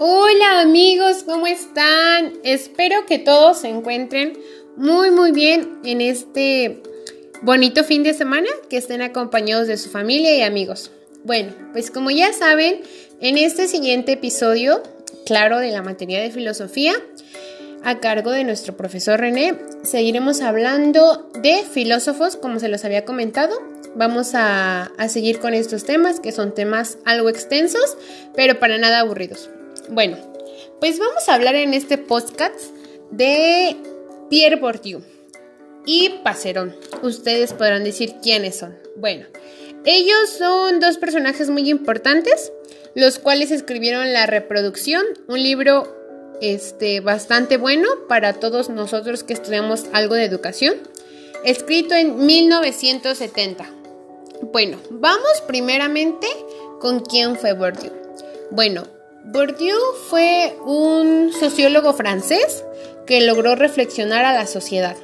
Hola amigos, ¿cómo están? Espero que todos se encuentren muy muy bien en este bonito fin de semana, que estén acompañados de su familia y amigos. Bueno, pues como ya saben, en este siguiente episodio, claro, de la materia de filosofía, a cargo de nuestro profesor René, seguiremos hablando de filósofos, como se los había comentado. Vamos a, a seguir con estos temas, que son temas algo extensos, pero para nada aburridos. Bueno, pues vamos a hablar en este podcast de Pierre Bourdieu y Pacerón. Ustedes podrán decir quiénes son. Bueno, ellos son dos personajes muy importantes, los cuales escribieron La Reproducción, un libro este, bastante bueno para todos nosotros que estudiamos algo de educación, escrito en 1970. Bueno, vamos primeramente con quién fue Bourdieu. Bueno, Bourdieu fue un sociólogo francés que logró reflexionar a la sociedad.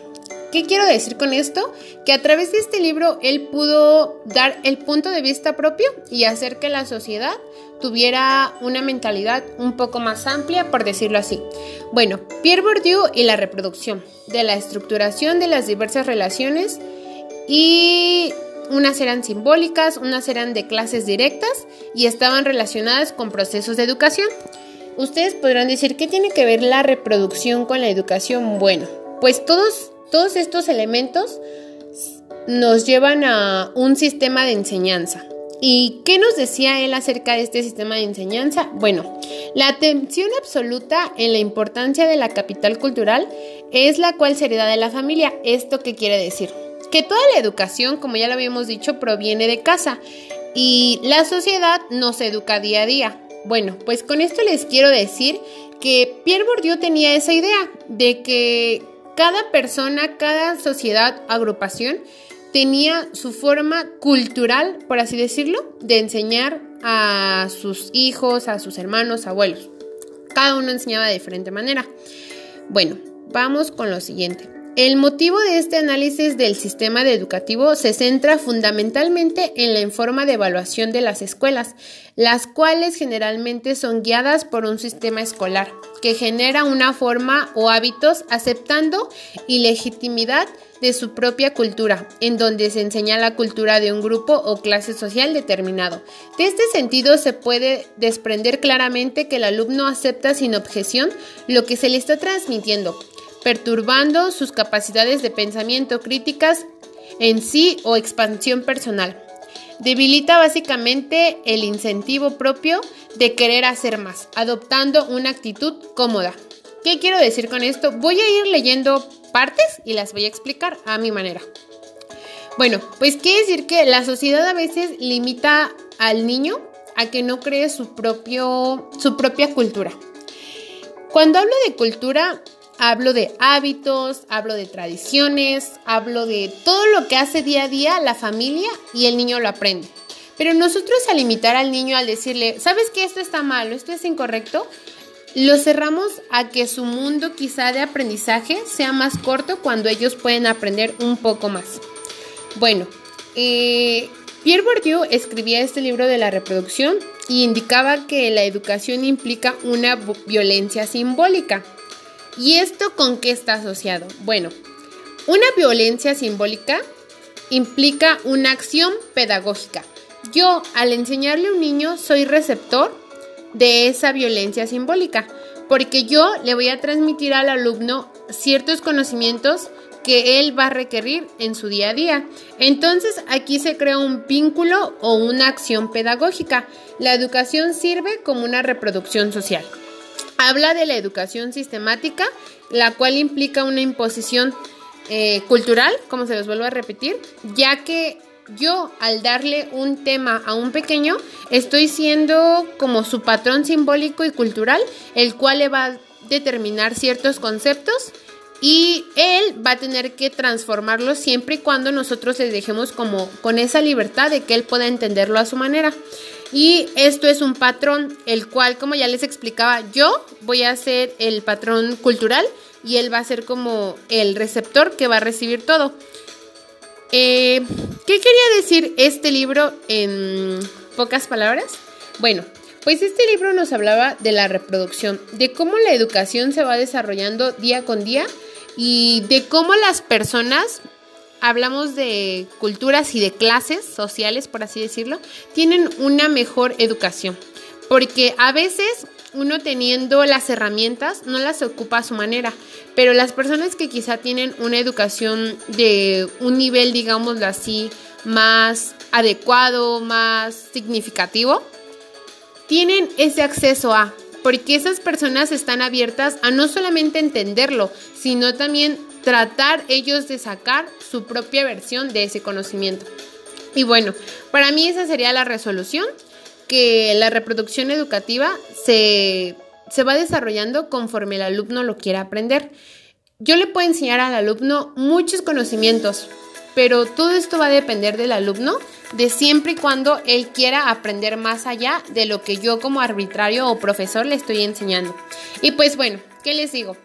¿Qué quiero decir con esto? Que a través de este libro él pudo dar el punto de vista propio y hacer que la sociedad tuviera una mentalidad un poco más amplia, por decirlo así. Bueno, Pierre Bourdieu y la reproducción, de la estructuración de las diversas relaciones y unas eran simbólicas, unas eran de clases directas y estaban relacionadas con procesos de educación. Ustedes podrán decir, ¿qué tiene que ver la reproducción con la educación? Bueno, pues todos todos estos elementos nos llevan a un sistema de enseñanza. ¿Y qué nos decía él acerca de este sistema de enseñanza? Bueno, la atención absoluta en la importancia de la capital cultural es la cual se hereda de la familia. ¿Esto qué quiere decir? Que toda la educación, como ya lo habíamos dicho, proviene de casa y la sociedad nos educa día a día. Bueno, pues con esto les quiero decir que Pierre Bourdieu tenía esa idea de que cada persona, cada sociedad, agrupación tenía su forma cultural, por así decirlo, de enseñar a sus hijos, a sus hermanos, abuelos. Cada uno enseñaba de diferente manera. Bueno, vamos con lo siguiente. El motivo de este análisis del sistema educativo se centra fundamentalmente en la forma de evaluación de las escuelas, las cuales generalmente son guiadas por un sistema escolar que genera una forma o hábitos aceptando y legitimidad de su propia cultura, en donde se enseña la cultura de un grupo o clase social determinado. De este sentido se puede desprender claramente que el alumno acepta sin objeción lo que se le está transmitiendo, perturbando sus capacidades de pensamiento críticas en sí o expansión personal. Debilita básicamente el incentivo propio de querer hacer más, adoptando una actitud cómoda. ¿Qué quiero decir con esto? Voy a ir leyendo partes y las voy a explicar a mi manera. Bueno, pues quiere decir que la sociedad a veces limita al niño a que no cree su, propio, su propia cultura. Cuando hablo de cultura, Hablo de hábitos, hablo de tradiciones, hablo de todo lo que hace día a día la familia y el niño lo aprende. Pero nosotros al limitar al niño, al decirle, ¿sabes que esto está malo, esto es incorrecto? Lo cerramos a que su mundo quizá de aprendizaje sea más corto cuando ellos pueden aprender un poco más. Bueno, eh, Pierre Bourdieu escribía este libro de la reproducción y indicaba que la educación implica una violencia simbólica. ¿Y esto con qué está asociado? Bueno, una violencia simbólica implica una acción pedagógica. Yo, al enseñarle a un niño, soy receptor de esa violencia simbólica, porque yo le voy a transmitir al alumno ciertos conocimientos que él va a requerir en su día a día. Entonces aquí se crea un vínculo o una acción pedagógica. La educación sirve como una reproducción social. Habla de la educación sistemática, la cual implica una imposición eh, cultural, como se los vuelvo a repetir, ya que yo al darle un tema a un pequeño estoy siendo como su patrón simbólico y cultural, el cual le va a determinar ciertos conceptos y él va a tener que transformarlos siempre y cuando nosotros le dejemos como con esa libertad de que él pueda entenderlo a su manera. Y esto es un patrón, el cual, como ya les explicaba, yo voy a ser el patrón cultural y él va a ser como el receptor que va a recibir todo. Eh, ¿Qué quería decir este libro en pocas palabras? Bueno, Pues este libro nos hablaba de la reproducción, de cómo la educación se va desarrollando día con día y de cómo las personas, hablamos de culturas y de clases sociales, por así decirlo, tienen una mejor educación. Porque a veces uno teniendo las herramientas no las ocupa a su manera, pero las personas que quizá tienen una educación de un nivel, digámoslo así, más adecuado, más significativo, tienen ese acceso a, porque esas personas están abiertas a no solamente entenderlo, sino también tratar ellos de sacar su propia versión de ese conocimiento. Y bueno, para mí esa sería la resolución que la reproducción educativa se, va desarrollando conforme el alumno lo quiera aprender. Yo le puedo enseñar al alumno muchos conocimientos, pero todo esto va a depender del alumno, de siempre y cuando él quiera aprender más allá de lo que yo como arbitrario o profesor le estoy enseñando. Y pues bueno, ¿qué les digo?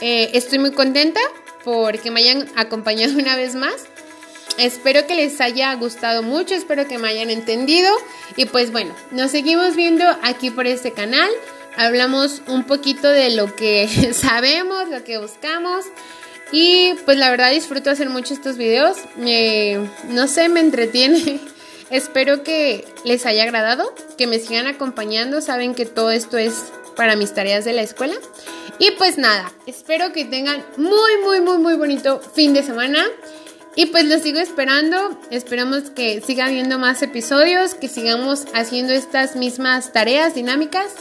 Eh, estoy muy contenta porque me hayan acompañado una vez más. Espero que les haya gustado mucho, espero que me hayan entendido y pues bueno, nos seguimos viendo aquí por este canal. Hablamos un poquito de lo que sabemos, lo que buscamos y pues la verdad disfruto hacer mucho estos videos. no sé, me entretiene. espero que les haya agradado, que me sigan acompañando. Saben que todo esto es para mis tareas de la escuela. Y pues nada, espero que tengan muy, muy, muy, muy bonito fin de semana. Y pues lo sigo esperando. Esperamos que siga habiendo más episodios, que sigamos haciendo estas mismas tareas dinámicas.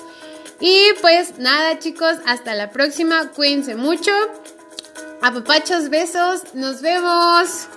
Y pues nada, chicos, hasta la próxima. Cuídense mucho. Apapachos, besos. Nos vemos.